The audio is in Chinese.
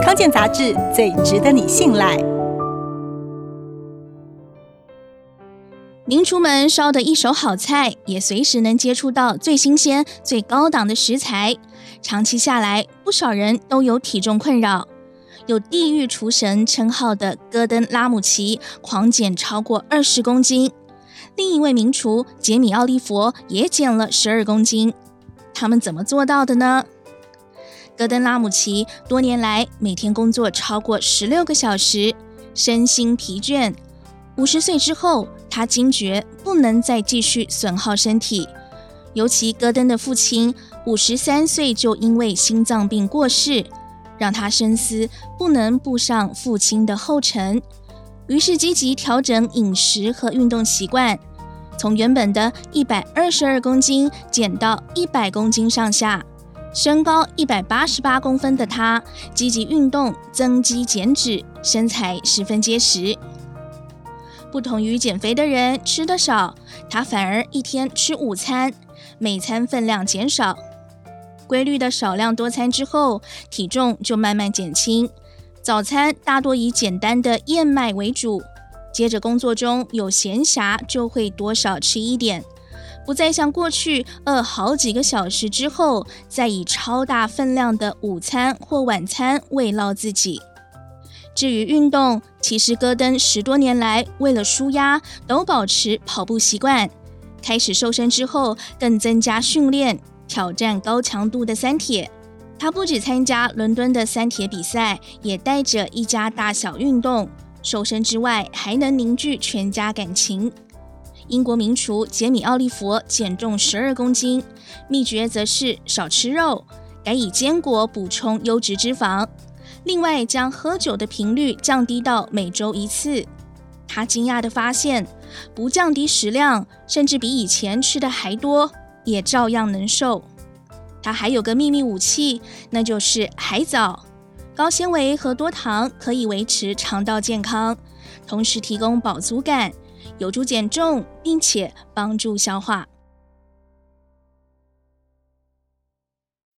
康健杂志最值得你信赖。名厨们烧的一手好菜，也随时能接触到最新鲜、最高档的食材。长期下来，不少人都有体重困扰。有“地狱厨神”称号的戈登·拉姆齐狂减超过二十公斤，另一位名厨杰米·奥利佛也减了十二公斤。他们怎么做到的呢？戈登·拉姆齐多年来每天工作超过十六个小时，身心疲倦。五十岁之后，他惊觉不能再继续损耗身体。尤其戈登的父亲五十三岁就因为心脏病过世，让他深思不能步上父亲的后尘。于是积极调整饮食和运动习惯，从原本的一百二十二公斤减到一百公斤上下。身高一百八十八公分的他，积极运动增肌减脂，身材十分结实。不同于减肥的人吃得少，他反而一天吃五餐，每餐分量减少，规律的少量多餐之后，体重就慢慢减轻。早餐大多以简单的燕麦为主，接着工作中有闲暇就会多少吃一点。不再像过去饿好几个小时之后，再以超大分量的午餐或晚餐慰劳自己。至于运动，其实戈登十多年来为了舒压，都保持跑步习惯。开始瘦身之后，更增加训练，挑战高强度的三铁。他不止参加伦敦的三铁比赛，也带着一家大小运动。瘦身之外，还能凝聚全家感情。英国名厨杰米·奥利佛减重十二公斤，秘诀则是少吃肉，改以坚果补充优质脂肪。另外，将喝酒的频率降低到每周一次。他惊讶地发现，不降低食量，甚至比以前吃的还多，也照样能瘦。他还有个秘密武器，那就是海藻，高纤维和多糖可以维持肠道健康，同时提供饱足感。有助减重，并且帮助消化。